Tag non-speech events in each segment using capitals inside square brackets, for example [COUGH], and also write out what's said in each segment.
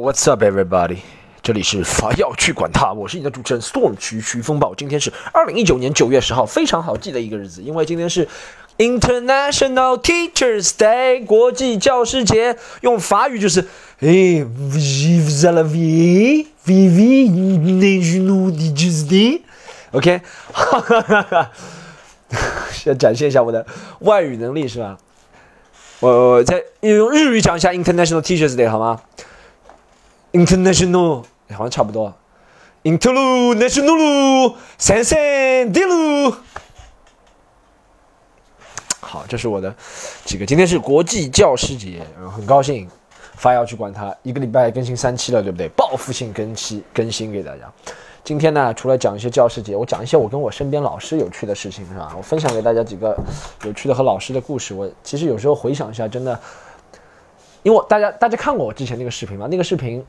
What's up, everybody？这里是法要去管他，我是你的主持人 Storm 徐徐风暴。今天是二零一九年九月十号，非常好记的一个日子，因为今天是 International Teachers Day 国际教师节，用法语就是哎 Vive la vie, vive national teachers day。OK，哈哈哈哈，先展现一下我的外语能力是吧？我再用日语讲一下 International Teachers Day 好吗？International 好像差不多。International 三三的路。好，这是我的几个。今天是国际教师节，很高兴发要去管它，一个礼拜更新三期了，对不对？报复性更新更新给大家。今天呢，除了讲一些教师节，我讲一些我跟我身边老师有趣的事情，是吧？我分享给大家几个有趣的和老师的故事。我其实有时候回想一下，真的，因为大家大家看过我之前那个视频吗？那个视频，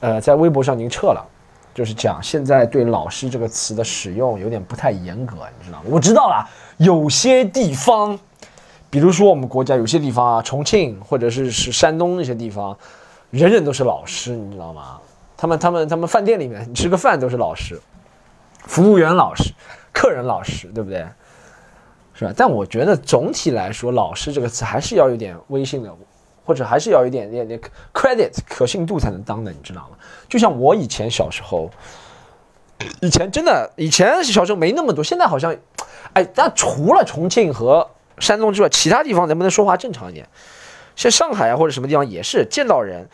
呃，在微博上已经撤了，就是讲现在对“老师”这个词的使用有点不太严格，你知道吗？我知道了，有些地方，比如说我们国家有些地方啊，重庆或者是是山东那些地方，人人都是老师，你知道吗？他们他们他们饭店里面，吃个饭都是老师，服务员老师，客人老师，对不对？是吧？但我觉得总体来说，老师这个词还是要有点威信的，或者还是要有一点点点 credit 可信度才能当的，你知道吗？就像我以前小时候，以前真的以前小时候没那么多，现在好像，哎，但除了重庆和山东之外，其他地方能不能说话正常一点？像上海啊或者什么地方也是见到人。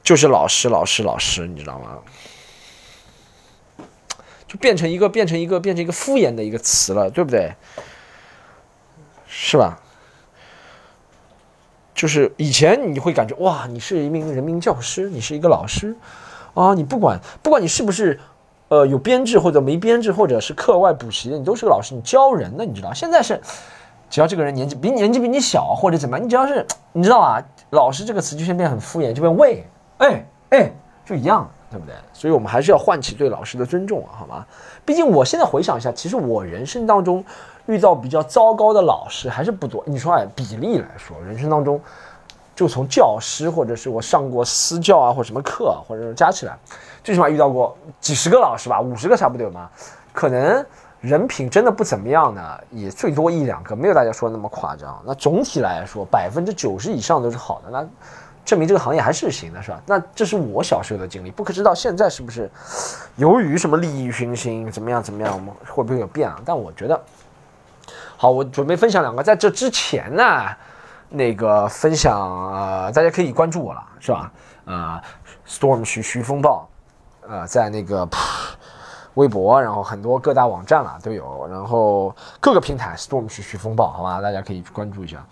就是老师，老师，老师，你知道吗？就变成一个，变成一个，变成一个敷衍的一个词了，对不对？是吧？就是以前你会感觉哇，你是一名人民教师，你是一个老师啊，你不管不管你是不是呃有编制或者没编制，或者是课外补习的，你都是个老师，你教人的，你知道？现在是只要这个人年纪比年纪比你小或者怎么样，你只要是你知道啊，老师这个词就先变很敷衍，就变喂。哎哎，就一样，对不对？所以我们还是要唤起对老师的尊重啊，好吗？毕竟我现在回想一下，其实我人生当中遇到比较糟糕的老师还是不多。你说哎，比例来说，人生当中就从教师或者是我上过私教啊，或者什么课，或者加起来，最起码遇到过几十个老师吧，五十个差不多有吗？可能人品真的不怎么样的，也最多一两个，没有大家说的那么夸张。那总体来说，百分之九十以上都是好的。那证明这个行业还是行的，是吧？那这是我小时候的经历，不可知道现在是不是由于什么利益熏心，怎么样怎么样，我们会不会有变啊？但我觉得，好，我准备分享两个，在这之前呢，那个分享呃，大家可以关注我了，是吧？呃，Storm 徐徐风暴，呃，在那个微博，然后很多各大网站了都有，然后各个平台 Storm 徐徐风暴，好吧，大家可以去关注一下，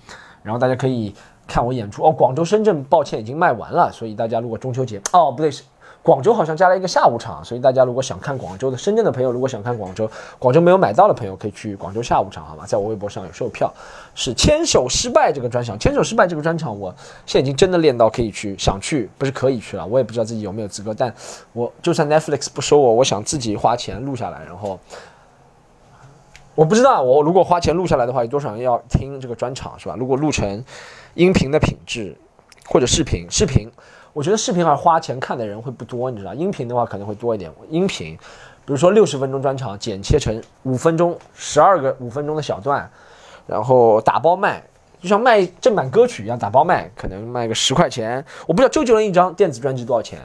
然后大家可以。看我演出哦，广州、深圳，抱歉已经卖完了，所以大家如果中秋节哦不对，是广州好像加了一个下午场，所以大家如果想看广州的、深圳的朋友，如果想看广州，广州没有买到的朋友可以去广州下午场，好吧，在我微博上有售票，是牵手失败这个专场，牵手失败这个专场，我现在已经真的练到可以去，想去不是可以去了，我也不知道自己有没有资格，但我就算 Netflix 不收我，我想自己花钱录下来，然后我不知道我如果花钱录下来的话，有多少人要听这个专场是吧？如果录成。音频的品质，或者视频，视频，我觉得视频还是花钱看的人会不多，你知道，音频的话可能会多一点。音频，比如说六十分钟专场，剪切成五分钟、十二个五分钟的小段，然后打包卖，就像卖正版歌曲一样，打包卖，可能卖个十块钱。我不知道周杰伦一张电子专辑多少钱，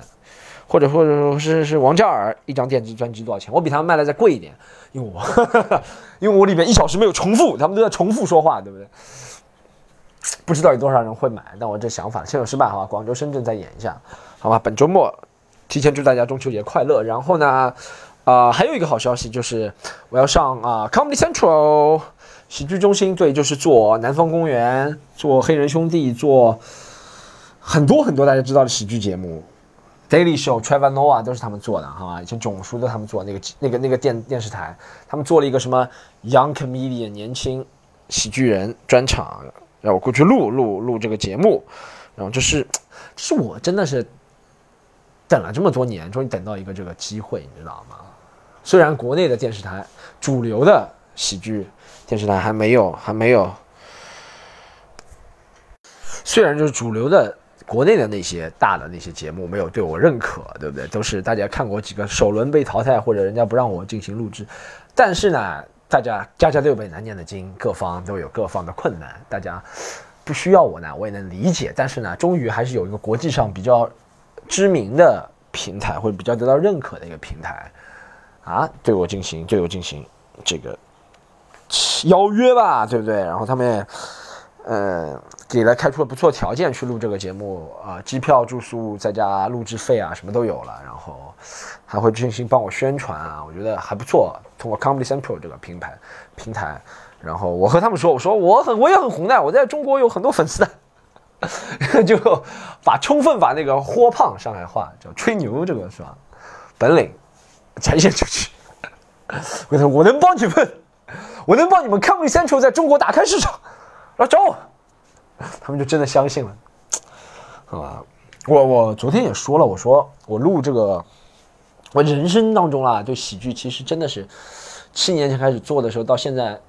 或者或者说是是王嘉尔一张电子专辑多少钱？我比他们卖的再贵一点，因为我 [LAUGHS] 因为我里面一小时没有重复，他们都在重复说话，对不对？[TSK] 不知道有多少人会买，但我这想法，先有失败，好吧？广州、深圳再演一下，好吧？本周末，提前祝大家中秋节快乐。然后呢，啊，还有一个好消息就是，我要上啊，Comedy Central 喜剧中心，对，就是做南方公园，做黑人兄弟，做很多很多大家知道的喜剧节目，Daily Show、Trevor Noah 都是他们做的，好吧？以前囧叔都他们做那个那个那个电电视台，他们做了一个什么 Young Comedian 年轻喜剧人专场。让我过去录录录这个节目，然后就是，这是我真的是等了这么多年，终于等到一个这个机会，你知道吗？虽然国内的电视台主流的喜剧电视台还没有还没有，虽然就是主流的国内的那些大的那些节目没有对我认可，对不对？都是大家看过几个首轮被淘汰，或者人家不让我进行录制。但是呢，大家家家都有本难念的经，各方都有各方的困难，大家不需要我呢，我也能理解。但是呢，终于还是有一个国际上比较知名的平台，或者比较得到认可的一个平台，啊，对我进行对我进行这个邀约吧，对不对？然后他们。呃，给了开出了不错条件去录这个节目啊，机票、住宿再加录制费啊，什么都有了。然后还会进行帮我宣传啊，我觉得还不错。通过 Comedy Central 这个平台平台，然后我和他们说，我说我很我也很红的，我在中国有很多粉丝的，[LAUGHS] 就把充分把那个豁胖上海话叫吹牛这个是吧？本领展现出去。我说我能帮你们，我能帮你们 Comedy Central 在中国打开市场。要找我，他们就真的相信了，好吧？我我昨天也说了，我说我录这个，我人生当中啊，对喜剧其实真的是七年前开始做的时候，到现在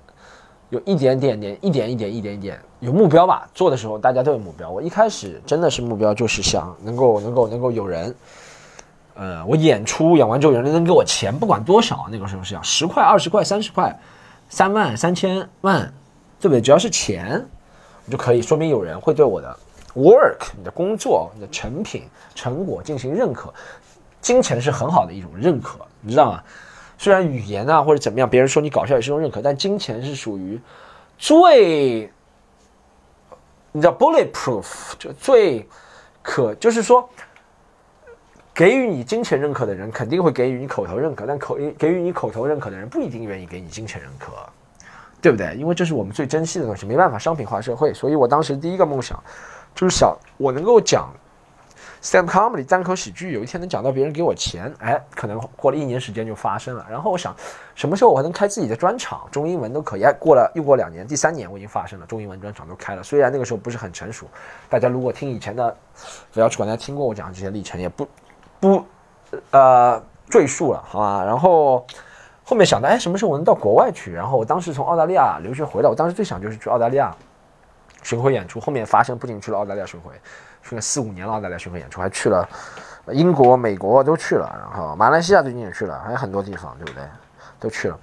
有一点点点，一点一点，一点一点有目标吧。做的时候大家都有目标，我一开始真的是目标就是想能够能够能够有人，呃，我演出演完之后有人能给我钱，不管多少，那个时候是要十块、二十块、三十块、三万、三千万。对不对？只要是钱，我就可以说明有人会对我的 work、你的工作、你的成品、成果进行认可。金钱是很好的一种认可，你知道吗？虽然语言啊或者怎么样，别人说你搞笑也是一种认可，但金钱是属于最，你知道 bulletproof 就最可，就是说给予你金钱认可的人肯定会给予你口头认可，但口给予你口头认可的人不一定愿意给你金钱认可。对不对？因为这是我们最珍惜的东西，没办法商品化社会。所以我当时第一个梦想，就是想我能够讲 stand comedy 单口喜剧，有一天能讲到别人给我钱。哎，可能过了一年时间就发生了。然后我想，什么时候我还能开自己的专场，中英文都可以。哎，过了又过两年，第三年我已经发生了，中英文专场都开了。虽然那个时候不是很成熟，大家如果听以前的，不要去管家听过我讲的这些历程，也不不呃赘述了，好吧？然后。后面想到，哎，什么时候我能到国外去？然后我当时从澳大利亚留学回来，我当时最想就是去澳大利亚巡回演出。后面发生，不仅去了澳大利亚巡回，去了四五年了澳大利亚巡回演出，还去了英国、美国都去了，然后马来西亚最近也去了，还有很多地方，对不对？都去了。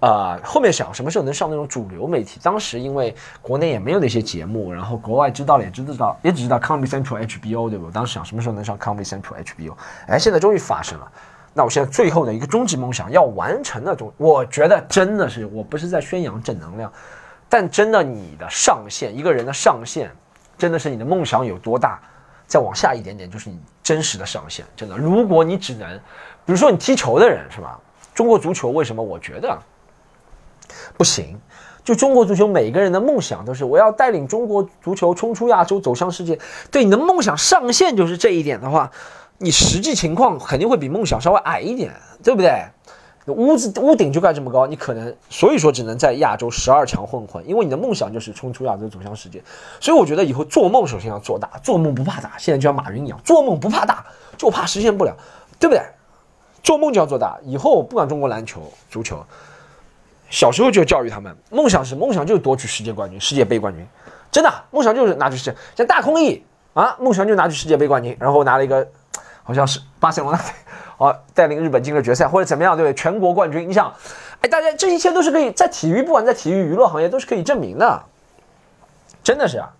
啊，后面想什么时候能上那种主流媒体？当时因为国内也没有那些节目，然后国外知道了也知道，也只知道 Comedy Central HBO，对不？当时想什么时候能上 Comedy Central HBO？哎，现在终于发生了。那我现在最后的一个终极梦想要完成的终，我觉得真的是我不是在宣扬正能量，但真的你的上限，一个人的上限，真的是你的梦想有多大，再往下一点点就是你真实的上限。真的，如果你只能，比如说你踢球的人是吧？中国足球为什么我觉得不行？就中国足球每个人的梦想都是我要带领中国足球冲出亚洲，走向世界。对你的梦想上限就是这一点的话。你实际情况肯定会比梦想稍微矮一点，对不对？屋子屋顶就盖这么高，你可能所以说只能在亚洲十二强混混，因为你的梦想就是冲出亚洲走向世界。所以我觉得以后做梦首先要做大，做梦不怕大。现在就像马云一样，做梦不怕大，就怕实现不了，对不对？做梦就要做大。以后不管中国篮球、足球，小时候就教育他们，梦想是梦想就是夺取世界冠军、世界杯冠军，真的梦想就是拿去世。像大空翼啊，梦想就拿去世界杯冠军，然后拿了一个。好像是巴塞罗那，哦，带领日本进了决赛或者怎么样，对不对？全国冠军，你想，哎，大家这一切都是可以在体育，不管在体育娱乐行业都是可以证明的，真的是啊，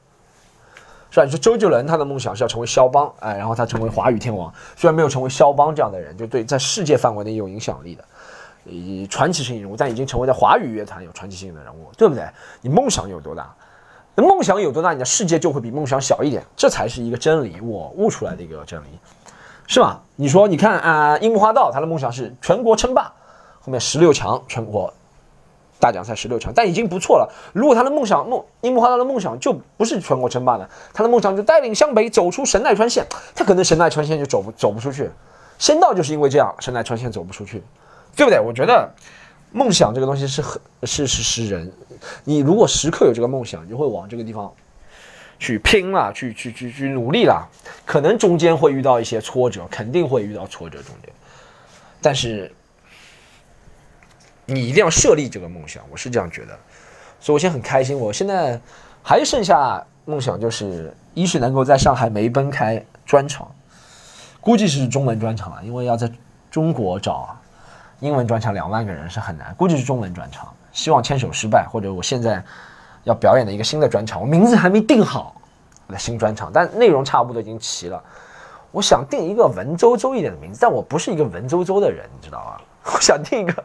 是吧？你说周杰伦他的梦想是要成为肖邦，哎，然后他成为华语天王，虽然没有成为肖邦这样的人，就对在世界范围内有影响力的，以传奇性人物，但已经成为在华语乐坛有传奇性的人物，对不对？你梦想有多大？那梦想有多大，你的世界就会比梦想小一点，这才是一个真理，我悟出来的一个真理。是吧？你说，你看啊，樱木花道他的梦想是全国称霸，后面十六强全国大奖赛十六强，但已经不错了。如果他的梦想梦樱木花道的梦想就不是全国称霸的，他的梦想就带领湘北走出神奈川县，他可能神奈川县就走不走不出去。仙道就是因为这样，神奈川县走不出去，对不对？我觉得梦想这个东西是很是是是人，你如果时刻有这个梦想，你就会往这个地方。去拼了，去去去去努力了，可能中间会遇到一些挫折，肯定会遇到挫折中间，但是你一定要设立这个梦想，我是这样觉得，所以我现在很开心，我现在还剩下梦想就是一是能够在上海梅奔开专场，估计是中文专场了，因为要在中国找英文专场两万个人是很难，估计是中文专场。希望牵手失败，或者我现在要表演的一个新的专场，我名字还没定好那新专场，但内容差不多已经齐了。我想定一个文绉绉一点的名字，但我不是一个文绉绉的人，你知道吗？我想定一个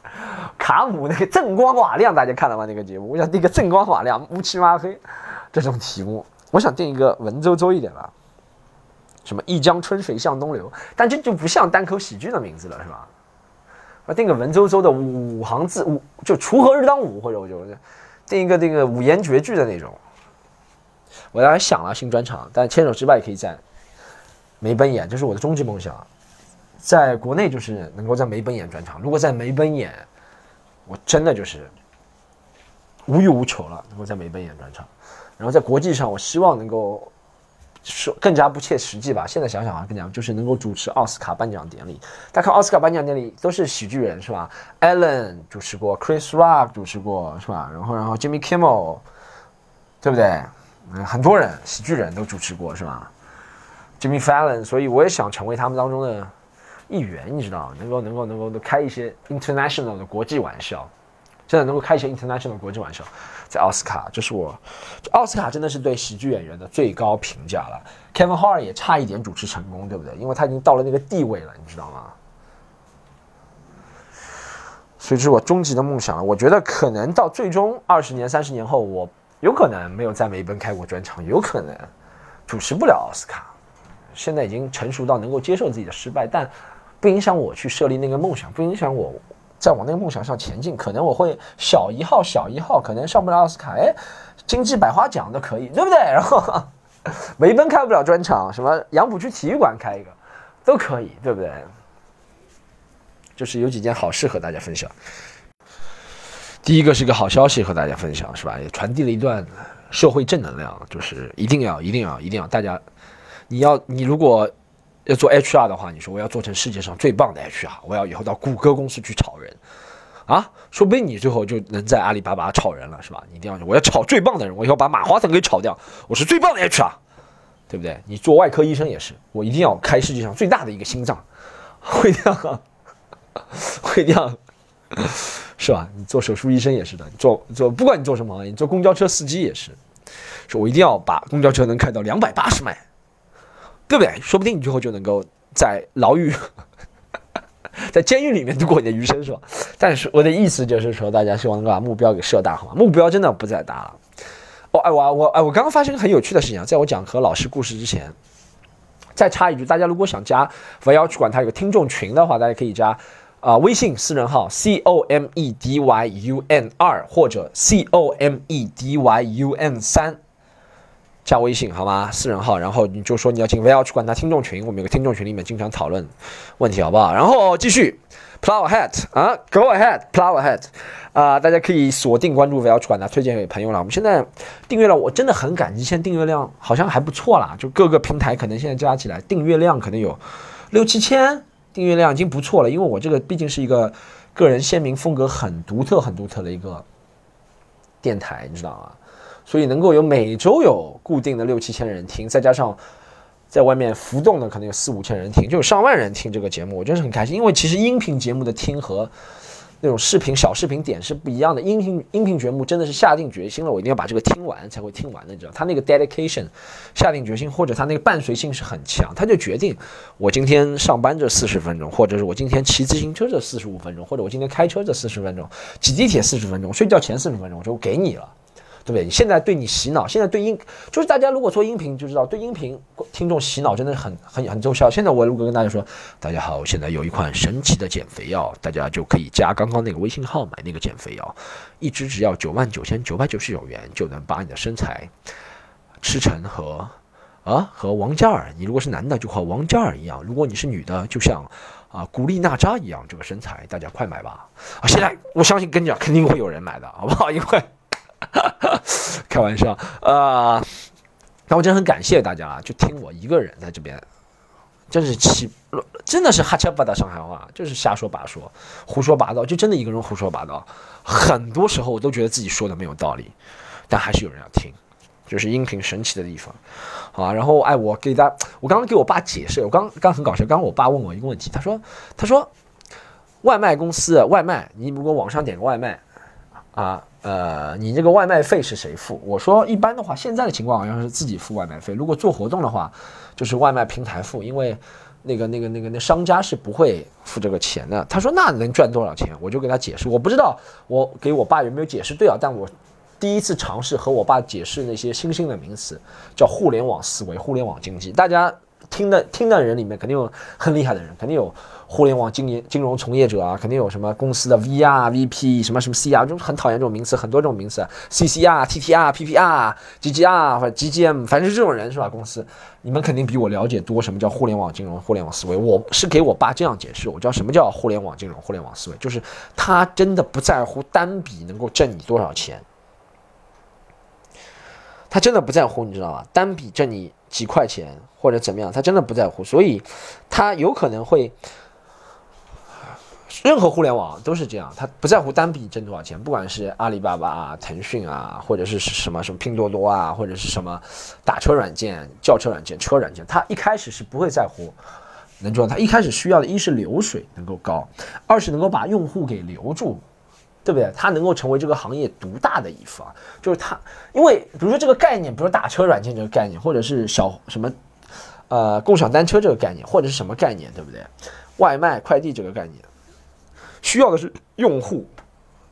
[LAUGHS] 卡姆那个锃光瓦亮，大家看了吗？那个节目，我想定一个锃光瓦亮、乌漆嘛黑这种题目。我想定一个文绉绉一点吧，什么一江春水向东流，但这就不像单口喜剧的名字了，是吧？我定个文绉绉的五行字，五就锄禾日当午，或者我就定一个那个五言绝句的那种。我当然想了新专场，但牵手之外可以在梅奔演，这是我的终极梦想。在国内就是能够在梅奔演专场，如果在梅奔演，我真的就是无欲无求了，能够在梅奔演专场。然后在国际上，我希望能够。说更加不切实际吧。现在想想啊，更加，就是能够主持奥斯卡颁奖典礼。大家看奥斯卡颁奖典礼都是喜剧人是吧？Ellen 主持过，Chris Rock 主持过是吧？然后然后 Jimmy Kimmel，对不对？嗯，很多人喜剧人都主持过是吧？Jimmy Fallon，所以我也想成为他们当中的一员，你知道，能够能够能够开一些 international 的国际玩笑，真的能够开一些 international 国际玩笑。在奥斯卡，这是我，奥斯卡真的是对喜剧演员的最高评价了。Kevin Hart 也差一点主持成功，对不对？因为他已经到了那个地位了，你知道吗？所以这是我终极的梦想了。我觉得可能到最终二十年、三十年后，我有可能没有在梅奔开过专场，有可能主持不了奥斯卡。现在已经成熟到能够接受自己的失败，但不影响我去设立那个梦想，不影响我。在往那个梦想上前进，可能我会小一号，小一号，可能上不了奥斯卡，哎，金鸡百花奖都可以，对不对？[LAUGHS] 然后梅奔开不了专场，什么杨浦区体育馆开一个都可以，对不对？就是有几件好事和大家分享。第一个是个好消息和大家分享，是吧？也传递了一段社会正能量，就是一定要，一定要，一定要，大家，你要，你如果。要做 HR 的话，你说我要做成世界上最棒的 HR，我要以后到谷歌公司去炒人，啊，说不定你最后就能在阿里巴巴炒人了，是吧？你一定要，我要炒最棒的人，我以后把马化腾给炒掉，我是最棒的 HR，对不对？你做外科医生也是，我一定要开世界上最大的一个心脏，会这样，会这样，是吧？你做手术医生也是的，做做不管你做什么，你做公交车司机也是，说我一定要把公交车能开到两百八十迈。对不对？说不定你最后就能够在牢狱、[LAUGHS] 在监狱里面度过你的余生，是吧？但是我的意思就是说，大家希望能够把目标给设大，好吗？目标真的不再大了。哦，哎，我我哎，我刚刚发生一个很有趣的事情啊，在我讲和老师故事之前，再插一句，大家如果想加 V 幺去管他有个听众群的话，大家可以加啊微信私人号 C O M E D Y U N 二或者 C O M E D Y U N 三。加微信好吗？私人号，然后你就说你要进 VL 去管他听众群，我们有个听众群里面经常讨论问题，好不好？然后继续 plow ahead 啊，go ahead plow ahead 啊，大家可以锁定关注 VL 去管他，推荐给朋友了。我们现在订阅了，我真的很感激，现在订阅量好像还不错啦，就各个平台可能现在加起来订阅量可能有六七千，订阅量已经不错了。因为我这个毕竟是一个个人鲜明风格很独特、很独特的一个电台，你知道吗？所以能够有每周有固定的六七千人听，再加上在外面浮动的可能有四五千人听，就有上万人听这个节目，我真是很开心。因为其实音频节目的听和那种视频小视频点是不一样的。音频音频节目真的是下定决心了，我一定要把这个听完才会听完的，你知道？他那个 dedication 下定决心，或者他那个伴随性是很强，他就决定我今天上班这四十分钟，或者是我今天骑自行车这四十五分钟，或者我今天开车这四十分钟，挤地铁四十分钟，睡觉前四十分钟，我就给你了。对不对？现在对你洗脑，现在对音就是大家如果做音频就知道，对音频听众洗脑真的很很很奏效。现在我如果跟大家说，大家好，我现在有一款神奇的减肥药，大家就可以加刚刚那个微信号买那个减肥药，一支只要九万九千九百九十九元，就能把你的身材吃成和啊和王嘉尔，你如果是男的就和王嘉尔一样，如果你是女的就像啊古力娜扎一样这个身材，大家快买吧！啊，现在我相信跟你讲肯定会有人买的，好不好？因为。[LAUGHS] 开玩笑啊！那我真的很感谢大家啊，就听我一个人在这边，真是气，真的是哈切巴达上海话，就是瞎说八说，胡说八道，就真的一个人胡说八道。很多时候我都觉得自己说的没有道理，但还是有人要听，就是音频神奇的地方，好啊，然后哎，我给大家，我刚刚给我爸解释，我刚刚很搞笑，刚刚我爸问我一个问题，他说，他说，外卖公司外卖，你如果网上点个外卖，啊，呃，你这个外卖费是谁付？我说一般的话，现在的情况好像是自己付外卖费，如果做活动的话，就是外卖平台付，因为那个那个那个那商家是不会付这个钱的。他说那能赚多少钱？我就给他解释，我不知道我给我爸有没有解释对啊，但我。第一次尝试和我爸解释那些新兴的名词，叫互联网思维、互联网经济。大家听的听的人里面，肯定有很厉害的人，肯定有互联网经营金融从业者啊，肯定有什么公司的 VR、VP 什么什么 CR，就很讨厌这种名词，很多这种名词，CCR、TTR、PPR、GGR 或者 GGM，反正是这种人是吧？公司，你们肯定比我了解多。什么叫互联网金融、互联网思维？我是给我爸这样解释，我知道什么叫互联网金融、互联网思维，就是他真的不在乎单笔能够挣你多少钱。他真的不在乎，你知道吗？单笔挣你几块钱或者怎么样，他真的不在乎，所以他有可能会，任何互联网都是这样，他不在乎单笔挣多少钱，不管是阿里巴巴啊、腾讯啊，或者是什么什么拼多多啊，或者是什么打车软件、叫车软件、车软件，他一开始是不会在乎能赚，他一开始需要的一是流水能够高，二是能够把用户给留住。对不对？它能够成为这个行业独大的一方，就是它，因为比如说这个概念，比如说打车软件这个概念，或者是小什么，呃，共享单车这个概念，或者是什么概念，对不对？外卖快递这个概念，需要的是用户，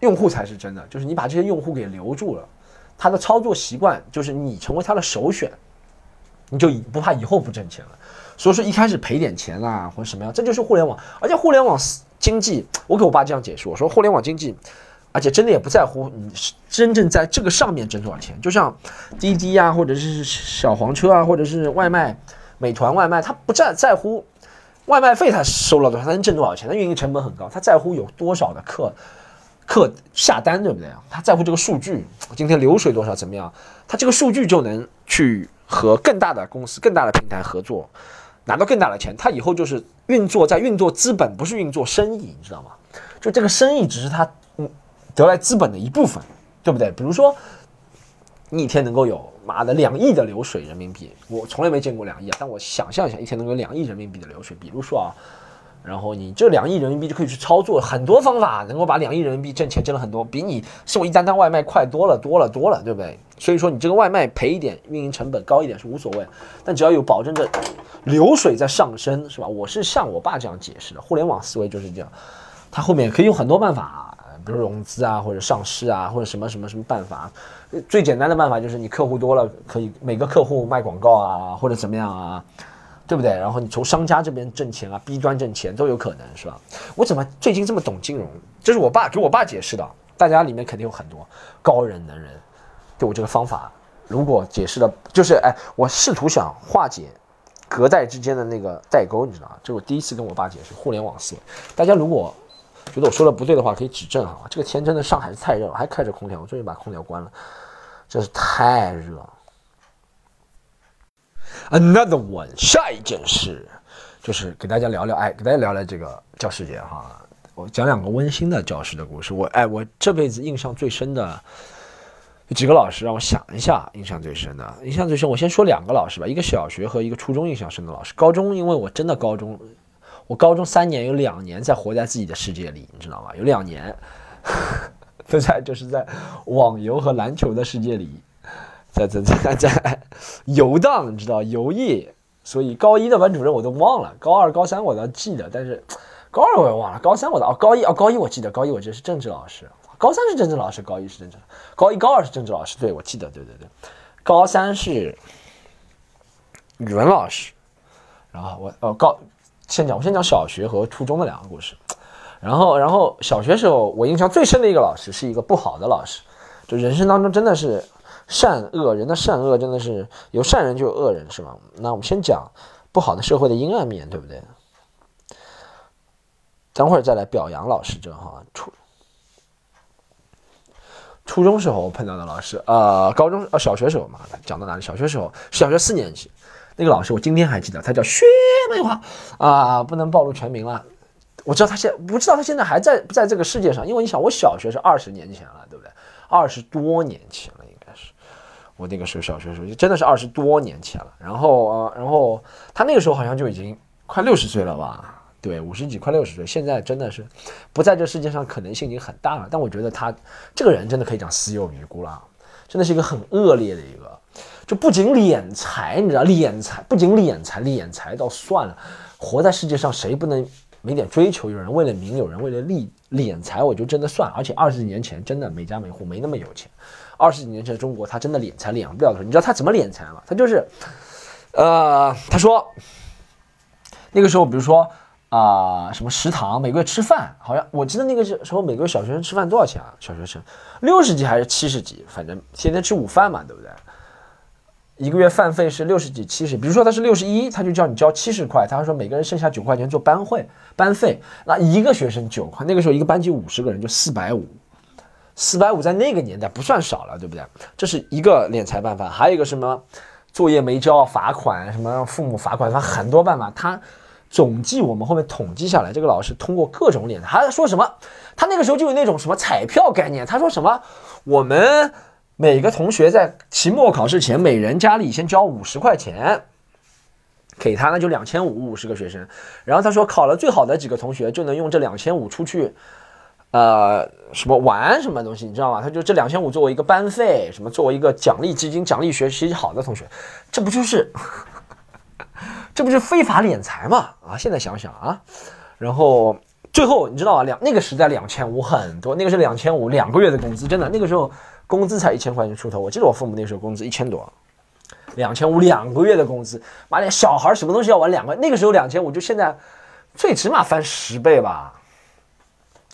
用户才是真的，就是你把这些用户给留住了，他的操作习惯就是你成为他的首选，你就不怕以后不挣钱了。所以说一开始赔点钱啊，或者什么样，这就是互联网，而且互联网经济，我给我爸这样解释，我说互联网经济，而且真的也不在乎你真正在这个上面挣多少钱，就像滴滴啊，或者是小黄车啊，或者是外卖，美团外卖，他不在在乎外卖费他收了多少，他能挣多少钱，他运营成本很高，他在乎有多少的客客下单，对不对啊？他在乎这个数据，今天流水多少怎么样，他这个数据就能去和更大的公司、更大的平台合作。拿到更大的钱，他以后就是运作在运作资本，不是运作生意，你知道吗？就这个生意只是他嗯得来资本的一部分，对不对？比如说你一天能够有妈的两亿的流水人民币，我从来没见过两亿啊，但我想象一下，一天能有两亿人民币的流水，比如说啊。然后你这两亿人民币就可以去操作很多方法，能够把两亿人民币挣钱挣了很多，比你送一单单外卖快多了多了多了，对不对？所以说你这个外卖赔一点，运营成本高一点是无所谓，但只要有保证着流水在上升，是吧？我是像我爸这样解释的，互联网思维就是这样，他后面可以用很多办法，比如融资啊，或者上市啊，或者什么什么什么办法。最简单的办法就是你客户多了，可以每个客户卖广告啊，或者怎么样啊。对不对？然后你从商家这边挣钱啊，B 端挣钱都有可能，是吧？我怎么最近这么懂金融？这是我爸给我爸解释的。大家里面肯定有很多高人能人，对我这个方法，如果解释的，就是哎，我试图想化解隔代之间的那个代沟，你知道吗？这是我第一次跟我爸解释互联网思维。大家如果觉得我说的不对的话，可以指正哈。这个天真的上海是太热了，还开着空调，我终于把空调关了，真是太热。Another one，下一件事就是给大家聊聊，哎，给大家聊聊这个教师节哈。我讲两个温馨的教师的故事。我哎，我这辈子印象最深的几个老师，让我想一下，印象最深的，印象最深。我先说两个老师吧，一个小学和一个初中印象深的老师。高中，因为我真的高中，我高中三年有两年在活在自己的世界里，你知道吗？有两年都 [LAUGHS] 在就是在网游和篮球的世界里。在在在在游荡，你知道游弋，所以高一的班主任我都忘了，高二、高三我倒记得，但是高二我也忘了，高三我的哦，高一哦，高一我记得，高一我记得是政治老师，高三是政治老师，高一是政治，高一高二是政治老师，对我记得，对对对，高三是语文老师，然后我哦高先讲我先讲小学和初中的两个故事，然后然后小学时候我印象最深的一个老师是一个不好的老师，就人生当中真的是。善恶人的善恶真的是有善人就有恶人，是吧？那我们先讲不好的社会的阴暗面，对不对？等会儿再来表扬老师，这哈初初中时候碰到的老师，呃，高中呃小学时候嘛，讲到哪里？小学时候，小学四年级那个老师，我今天还记得，他叫薛梅花啊，不能暴露全名了。我知道他现不知道他现在还在不在这个世界上，因为你想，我小学是二十年前了，对不对？二十多年前。我那个时候小学的时候，就真的是二十多年前了。然后呃，然后他那个时候好像就已经快六十岁了吧？对，五十几快六十岁，现在真的是不在这世界上，可能性已经很大了。但我觉得他这个人真的可以讲死有余辜了，真的是一个很恶劣的一个，就不仅敛财，你知道敛财，不仅敛财，敛财倒算了，活在世界上谁不能没点追求？有人为了名，有人为了利，敛财我就真的算。而且二十几年前真的每家每户，没那么有钱。二十几年前的中国，他真的敛财敛不了的时候。你知道他怎么敛财吗？他就是，呃，他说，那个时候，比如说啊，什么食堂每个月吃饭，好像我记得那个时候每个月小学生吃饭多少钱啊？小学生六十几还是七十几？反正天天吃午饭嘛，对不对？一个月饭费是六十几、七十。比如说他是六十一，他就叫你交七十块，他说每个人剩下九块钱做班会班费，那一个学生九块，那个时候一个班级五十个人就四百五。四百五在那个年代不算少了，对不对？这是一个敛财办法，还有一个什么作业没交罚款，什么让父母罚款，他很多办法。他总计我们后面统计下来，这个老师通过各种敛财，他说什么？他那个时候就有那种什么彩票概念，他说什么？我们每个同学在期末考试前，每人家里先交五十块钱给他，那就两千五，五十个学生。然后他说考了最好的几个同学就能用这两千五出去。呃，什么玩什么东西，你知道吗？他就这两千五作为一个班费，什么作为一个奖励基金，奖励学习好的同学，这不就是，[LAUGHS] 这不是非法敛财吗？啊，现在想想啊，然后最后你知道吗？两那个时代两千五很多，那个是两千五两个月的工资，真的那个时候工资才一千块钱出头。我记得我父母那时候工资一千多，两千五两个月的工资，妈的，小孩什么东西要玩两个？那个时候两千五就现在最起码翻十倍吧。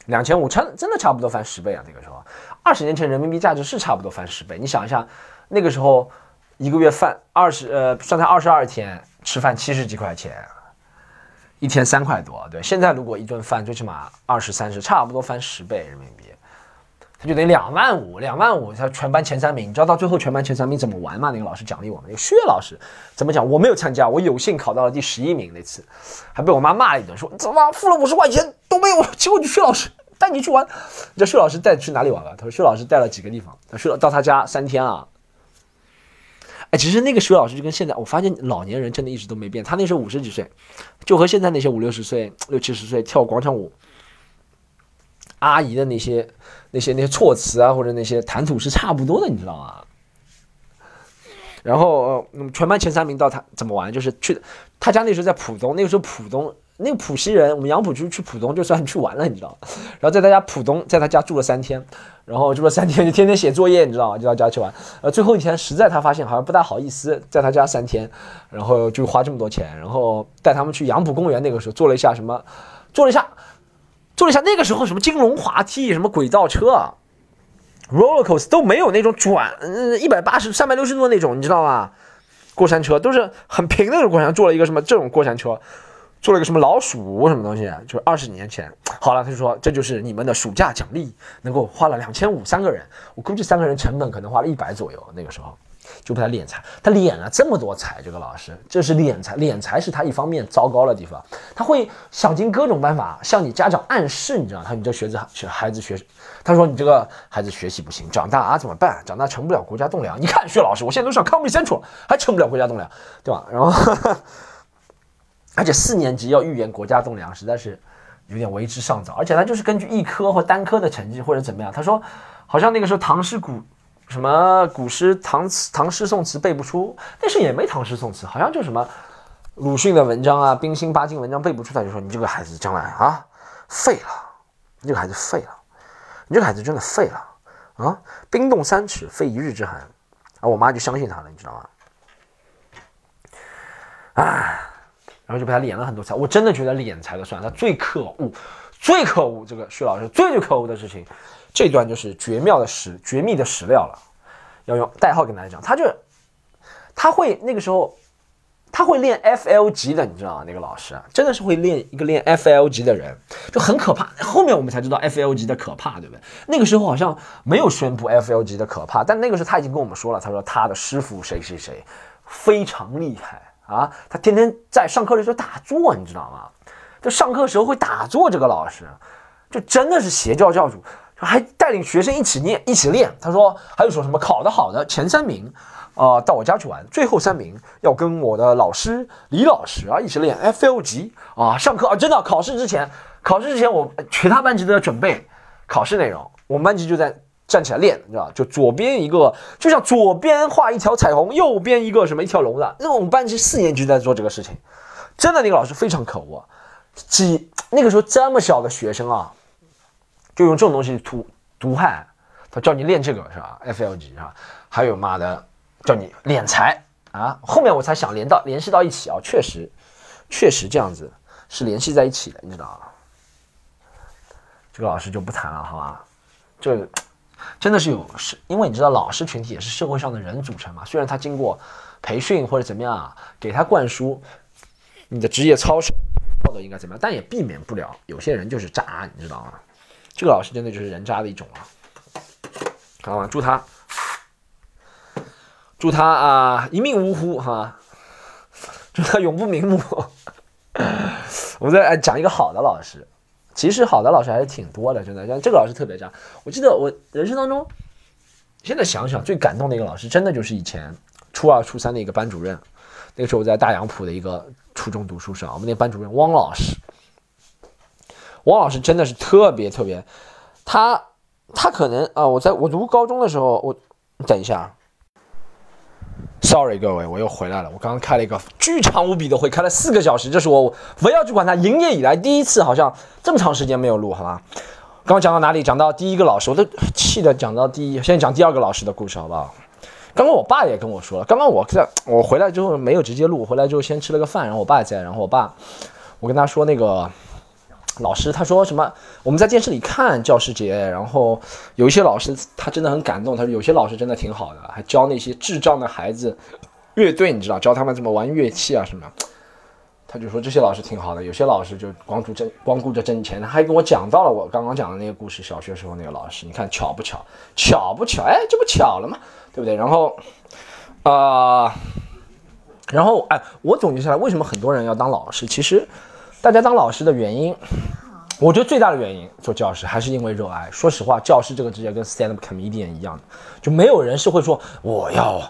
两千五，差真的差不多翻十倍啊！那个时候，二十年前人民币价值是差不多翻十倍。你想一下，那个时候一个月饭二十，呃，算他二十二天吃饭七十几块钱，一天三块多。对，现在如果一顿饭最起码二十三十，差不多翻十倍人民币。他就得两万五，两万五，他全班前三名。你知道到最后全班前三名怎么玩吗？那个老师奖励我们，那个薛老师怎么讲？我没有参加，我有幸考到了第十一名那次，还被我妈骂了一顿，说怎么付了五十块钱都没有？结果你薛老师带你去玩，你知道薛老师带去哪里玩了？他说薛老师带了几个地方，他说到他家三天啊。哎，其实那个薛老师就跟现在，我发现老年人真的一直都没变。他那时候五十几岁，就和现在那些五六十岁、六七十岁跳广场舞。阿姨的那些、那些、那些措辞啊，或者那些谈吐是差不多的，你知道吗？然后，那么全班前三名到他怎么玩？就是去他家那时候在浦东，那个时候浦东那个浦西人，我们杨浦区去浦东就算去玩了，你知道然后在他家浦东，在他家住了三天，然后住了三天就天天写作业，你知道吗？就到家去玩。呃，最后一天实在他发现好像不大好意思在他家三天，然后就花这么多钱，然后带他们去杨浦公园，那个时候做了一下什么，做了一下。做了一下，那个时候什么金融滑梯、什么轨道车、roller coast 都没有那种转一百八十、三百六十度那种，你知道吗？过山车都是很平的那种过山车。做了一个什么这种过山车，做了一个什么老鼠什么东西，就是二十年前。好了，他就说这就是你们的暑假奖励，能够花了两千五三个人，我估计三个人成本可能花了一百左右。那个时候。就被他敛财，他敛了这么多财，这个老师，这是敛财，敛财是他一方面糟糕的地方，他会想尽各种办法向你家长暗示，你知道，他你这学子学孩子学，他说你这个孩子学习不行，长大啊怎么办？长大成不了国家栋梁。你看薛老师，我现在都上康美 Central，还成不了国家栋梁，对吧？然后，[LAUGHS] 而且四年级要预言国家栋梁，实在是有点为之尚早，而且他就是根据一科或单科的成绩或者怎么样，他说好像那个时候唐诗古。什么古诗、唐词、唐诗宋词背不出，但是也没唐诗宋词，好像就什么鲁迅的文章啊、冰心八经文章背不出，他就说你这个孩子将来啊废了，你这个孩子废了，你这个孩子真的废了啊！冰冻三尺，非一日之寒啊！我妈就相信他了，你知道吗？啊，然后就被他敛了很多财，我真的觉得敛财的算他最可恶、最可恶，这个薛老师最最可恶的事情。这段就是绝妙的史绝密的史料了，要用代号跟大家讲，他就他会那个时候他会练 FL 级的，你知道吗？那个老师真的是会练一个练 FL 级的人，就很可怕。后面我们才知道 FL 级的可怕，对不对？那个时候好像没有宣布 FL 级的可怕，但那个时候他已经跟我们说了，他说他的师傅谁谁谁非常厉害啊，他天天在上课的时候打坐，你知道吗？就上课时候会打坐，这个老师就真的是邪教教主。还带领学生一起念，一起练。他说还有说什么考得好的前三名，啊，到我家去玩；最后三名要跟我的老师李老师啊一起练 FL 级啊。上课啊，真的考试之前，考试之前我其他班级都在准备考试内容，我们班级就在站起来练，你知道就左边一个，就像左边画一条彩虹，右边一个什么一条龙的。那我们班级四年级在做这个事情，真的那个老师非常可恶，几那个时候这么小的学生啊。就用这种东西毒毒害，他叫你练这个是吧？FL 级是吧？还有妈的，叫你敛财啊！后面我才想连到联系到一起啊，确实，确实这样子是联系在一起的，你知道吗？这个老师就不谈了，好吧？这真的是有是，因为你知道老师群体也是社会上的人组成嘛。虽然他经过培训或者怎么样啊，给他灌输你的职业操守道德应该怎么样，但也避免不了有些人就是渣，你知道吗？这个老师真的就是人渣的一种啊！好吗，祝他，祝他啊一命呜呼哈，祝他永不瞑目。[LAUGHS] 我们再讲一个好的老师，其实好的老师还是挺多的，真的。像这个老师特别渣。我记得我人生当中，现在想想最感动的一个老师，真的就是以前初二、初三的一个班主任。那个时候我在大杨浦的一个初中读书时，我们那班主任汪老师。汪老师真的是特别特别，他他可能啊，我在我读高中的时候，我等一下，sorry 各位，我又回来了，我刚刚开了一个巨长无比的会，开了四个小时，这是我不要去管他营业以来第一次，好像这么长时间没有录，好吧？刚刚讲到哪里？讲到第一个老师，我都气的讲到第一，现在讲第二个老师的故事，好不好？刚刚我爸也跟我说了，刚刚我在我回来之后没有直接录，回来之后先吃了个饭，然后我爸在，然后我爸我跟他说那个。老师他说什么？我们在电视里看教师节，然后有一些老师他真的很感动。他说有些老师真的挺好的，还教那些智障的孩子乐队，你知道，教他们怎么玩乐器啊什么。他就说这些老师挺好的。有些老师就光顾挣光顾着挣钱，他还跟我讲到了我刚刚讲的那个故事。小学时候那个老师，你看巧不巧？巧不巧？哎，这不巧了吗？对不对？然后啊，然后哎，我总结下来，为什么很多人要当老师？其实。大家当老师的原因，我觉得最大的原因做教师还是因为热爱。说实话，教师这个职业跟 stand up comedian 一样的，就没有人是会说我要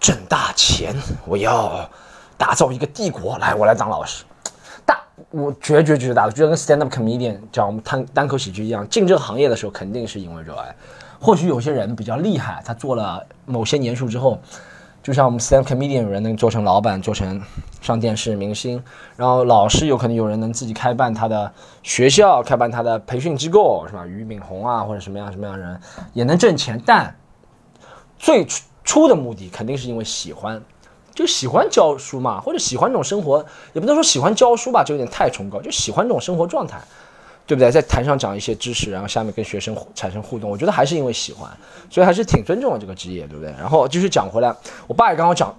挣大钱，我要打造一个帝国，来我来当老师。大我绝绝绝大，觉得跟 stand up comedian 讲我们单单口喜剧一样，进这个行业的时候肯定是因为热爱。或许有些人比较厉害，他做了某些年数之后。就像我们 stand comedian 有人能做成老板，做成上电视明星，然后老师有可能有人能自己开办他的学校，开办他的培训机构，是吧？俞敏洪啊，或者什么样什么样的人也能挣钱，但最初的目的肯定是因为喜欢，就喜欢教书嘛，或者喜欢这种生活，也不能说喜欢教书吧，就有点太崇高，就喜欢这种生活状态。对不对？在台上讲一些知识，然后下面跟学生产生互动，我觉得还是因为喜欢，所以还是挺尊重这个职业，对不对？然后继续讲回来，我爸也刚刚讲，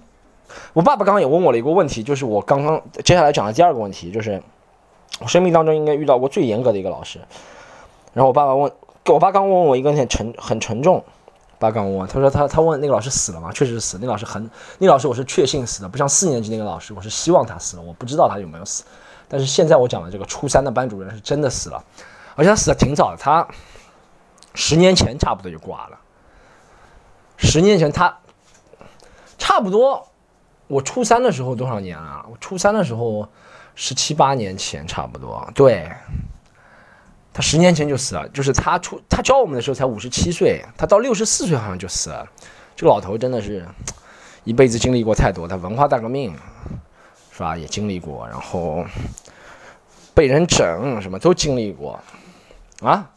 我爸爸刚刚也问我了一个问题，就是我刚刚接下来讲的第二个问题，就是我生命当中应该遇到过最严格的一个老师。然后我爸爸问，我爸刚问我一个很沉很沉重，爸刚问我，他说他他问那个老师死了吗？确实是死，那老师很，那老师我是确信死的，不像四年级那个老师，我是希望他死了，我不知道他有没有死。但是现在我讲的这个初三的班主任是真的死了，而且他死的挺早的，他十年前差不多就挂了。十年前他差不多，我初三的时候多少年啊？我初三的时候十七八年前差不多。对，他十年前就死了，就是他出他教我们的时候才五十七岁，他到六十四岁好像就死了。这个老头真的是一辈子经历过太多，他文化大革命。是吧？也经历过，然后被人整，什么都经历过，啊！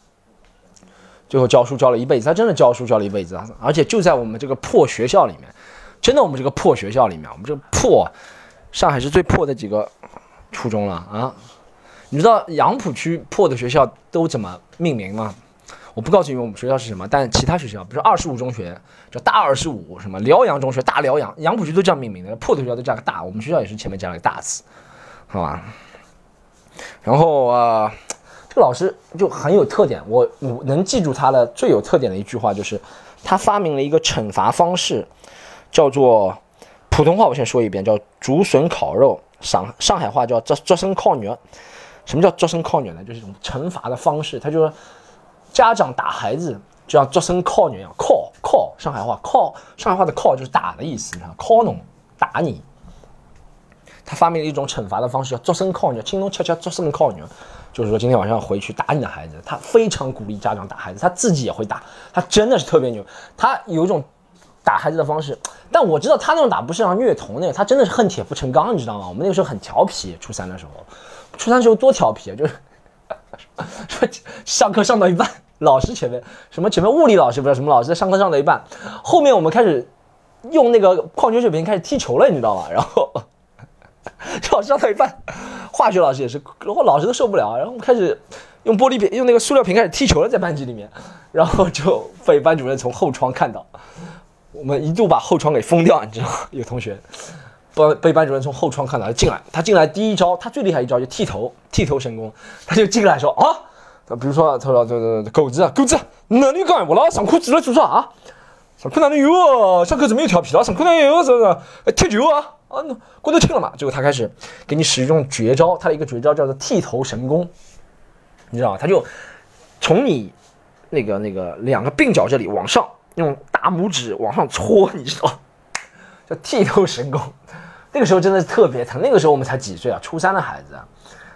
最后教书教了一辈子，他真的教书教了一辈子，而且就在我们这个破学校里面，真的我们这个破学校里面，我们这个破，上海是最破的几个初中了啊！你知道杨浦区破的学校都怎么命名吗？我不告诉你我们学校是什么，但其他学校，比如说二十五中学叫大二十五，什么辽阳中学大辽阳，杨浦区都这样命名的，破的学校都加个大，我们学校也是前面加了个大字，好吧？然后啊，这个老师就很有特点，我我能记住他的最有特点的一句话就是，他发明了一个惩罚方式，叫做普通话我先说一遍，叫竹笋烤肉，上上海话叫捉捉生烤肉。什么叫捉生烤肉呢？就是一种惩罚的方式，他就说。家长打孩子就像作声敲你一样，敲敲，上海话敲，上海话的敲就是打的意思，你看，敲侬打你。他发明了一种惩罚的方式，叫作声敲你，轻松悄悄作声敲你，就是说今天晚上回去打你的孩子。他非常鼓励家长打孩子，他自己也会打，他真的是特别牛。他有一种打孩子的方式，但我知道他那种打不是像虐童那个，他真的是恨铁不成钢，你知道吗？我们那个时候很调皮，初三的时候，初三时候多调皮啊，就是 [LAUGHS] 说上课上到一半，老师前面什么前面物理老师不知道什么老师在上课上到一半，后面我们开始用那个矿泉水瓶开始踢球了，你知道吗？然后。上上到一半，化学老师也是，然后老师都受不了，然后我们开始用玻璃瓶、用那个塑料瓶开始踢球了，在班级里面，然后就被班主任从后窗看到，我们一度把后窗给封掉，你知道吗？有同学被被班主任从后窗看到，进来，他进来第一招，他最厉害一招就剃头，剃头神功，他就进来说啊，比如说他说这这狗子啊狗子，那你干我了？上课记得做啥啊？上课哪里有啊？上课怎么又调皮了？上课哪里有？是不是？踢球啊？啊，那过都听了嘛？结果他开始给你使用绝招，他的一个绝招叫做剃头神功，你知道吗？他就从你那个那个两个鬓角这里往上用大拇指往上搓，你知道叫剃头神功。那个时候真的是特别疼。那个时候我们才几岁啊？初三的孩子，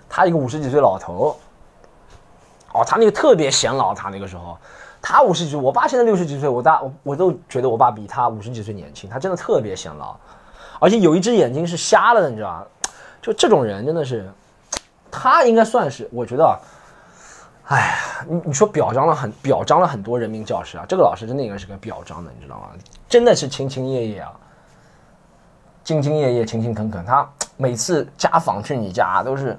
他一个五十几岁老头，哦，他那个特别显老。他那个时候，他五十几岁，我爸现在六十几岁，我大我我都觉得我爸比他五十几岁年轻。他真的特别显老。而且有一只眼睛是瞎了的，你知道吗？就这种人真的是，他应该算是，我觉得，哎呀，你你说表彰了很表彰了很多人民教师啊，这个老师真的应该是个表彰的，你知道吗？真的是兢兢业业啊，兢兢业业、勤勤恳恳。他每次家访去你家都是，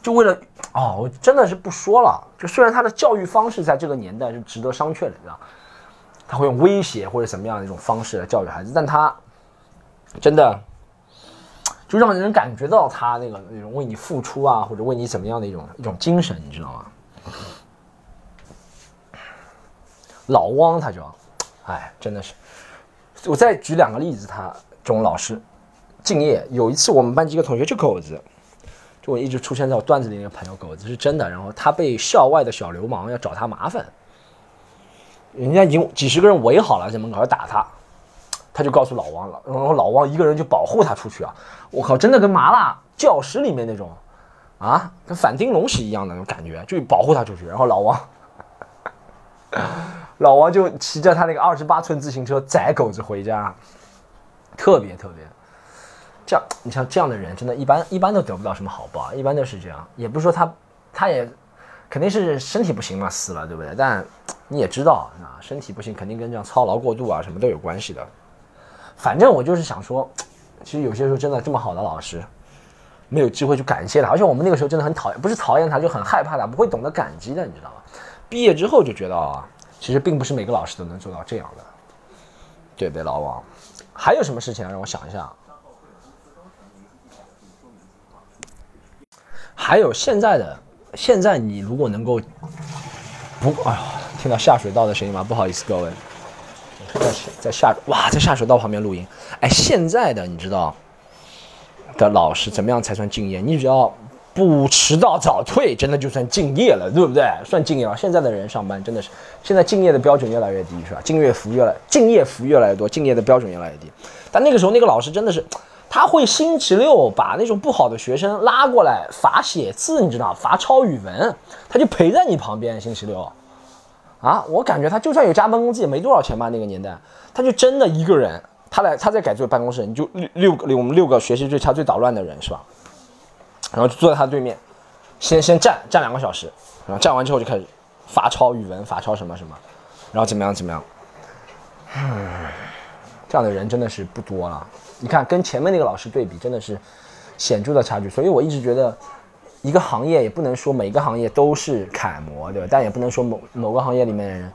就为了哦，我真的是不说了。就虽然他的教育方式在这个年代是值得商榷的，你知道，他会用威胁或者什么样的一种方式来教育孩子，但他。真的，就让人感觉到他那个那种为你付出啊，或者为你怎么样的一种一种精神，你知道吗？老汪他就，哎，真的是。我再举两个例子，他这种老师敬业。有一次我们班级一个同学就狗子，就我一直出现在我段子里那个朋友狗子是真的。然后他被校外的小流氓要找他麻烦，人家已经几十个人围好了在门口要打他。他就告诉老王了，然后老王一个人就保护他出去啊！我靠，真的跟麻辣教师里面那种，啊，跟反町隆史一样的那种感觉，就保护他出去。然后老王，[LAUGHS] 老王就骑着他那个二十八寸自行车载狗子回家，特别特别。这样，你像这样的人，真的一般一般都得不到什么好报，一般都是这样。也不是说他，他也肯定是身体不行嘛，死了，对不对？但你也知道啊，身体不行肯定跟这样操劳过度啊什么都有关系的。反正我就是想说，其实有些时候真的这么好的老师，没有机会去感谢他，而且我们那个时候真的很讨厌，不是讨厌他，就很害怕他，不会懂得感激的，你知道吗？毕业之后就觉得啊，其实并不是每个老师都能做到这样的，对不对，老王？还有什么事情？让我想一下。还有现在的，现在你如果能够不，哎呀，听到下水道的声音吗？不好意思，各位。在在下哇，在下水道旁边录音。哎，现在的你知道的老师怎么样才算敬业？你只要不迟到早退，真的就算敬业了，对不对？算敬业了。现在的人上班真的是，现在敬业的标准越来越低，是吧？敬业福越来敬业福越来越多，敬业的标准越来越低。但那个时候那个老师真的是，他会星期六把那种不好的学生拉过来罚写字，你知道罚抄语文，他就陪在你旁边，星期六。啊，我感觉他就算有加班工资也没多少钱吧？那个年代，他就真的一个人，他来他在改作办公室，你就六六个我们六个学习最差最捣乱的人是吧？然后就坐在他对面，先先站站两个小时，然后站完之后就开始罚抄语文，罚抄什么什么，然后怎么样怎么样？嗯，这样的人真的是不多了。你看跟前面那个老师对比，真的是显著的差距。所以我一直觉得。一个行业也不能说每个行业都是楷模，对吧？但也不能说某某个行业里面的人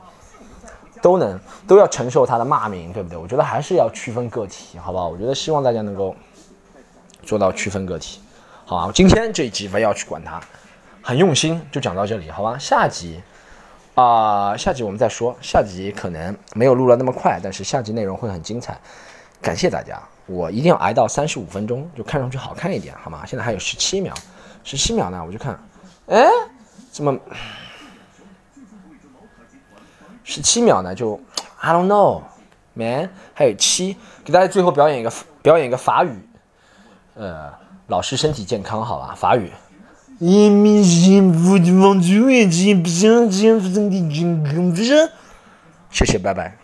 都能都要承受他的骂名，对不对？我觉得还是要区分个体，好不好？我觉得希望大家能够做到区分个体，好吧？今天这一集不要去管他，很用心，就讲到这里，好吧？下集啊，下集我们再说，下集可能没有录了那么快，但是下集内容会很精彩。感谢大家，我一定要挨到三十五分钟，就看上去好看一点，好吗？现在还有十七秒。十七秒呢，我就看，哎，怎么十七秒呢就 I don't know man，还有七，给大家最后表演一个表演一个法语，呃，老师身体健康好吧？法语。谢谢，拜拜。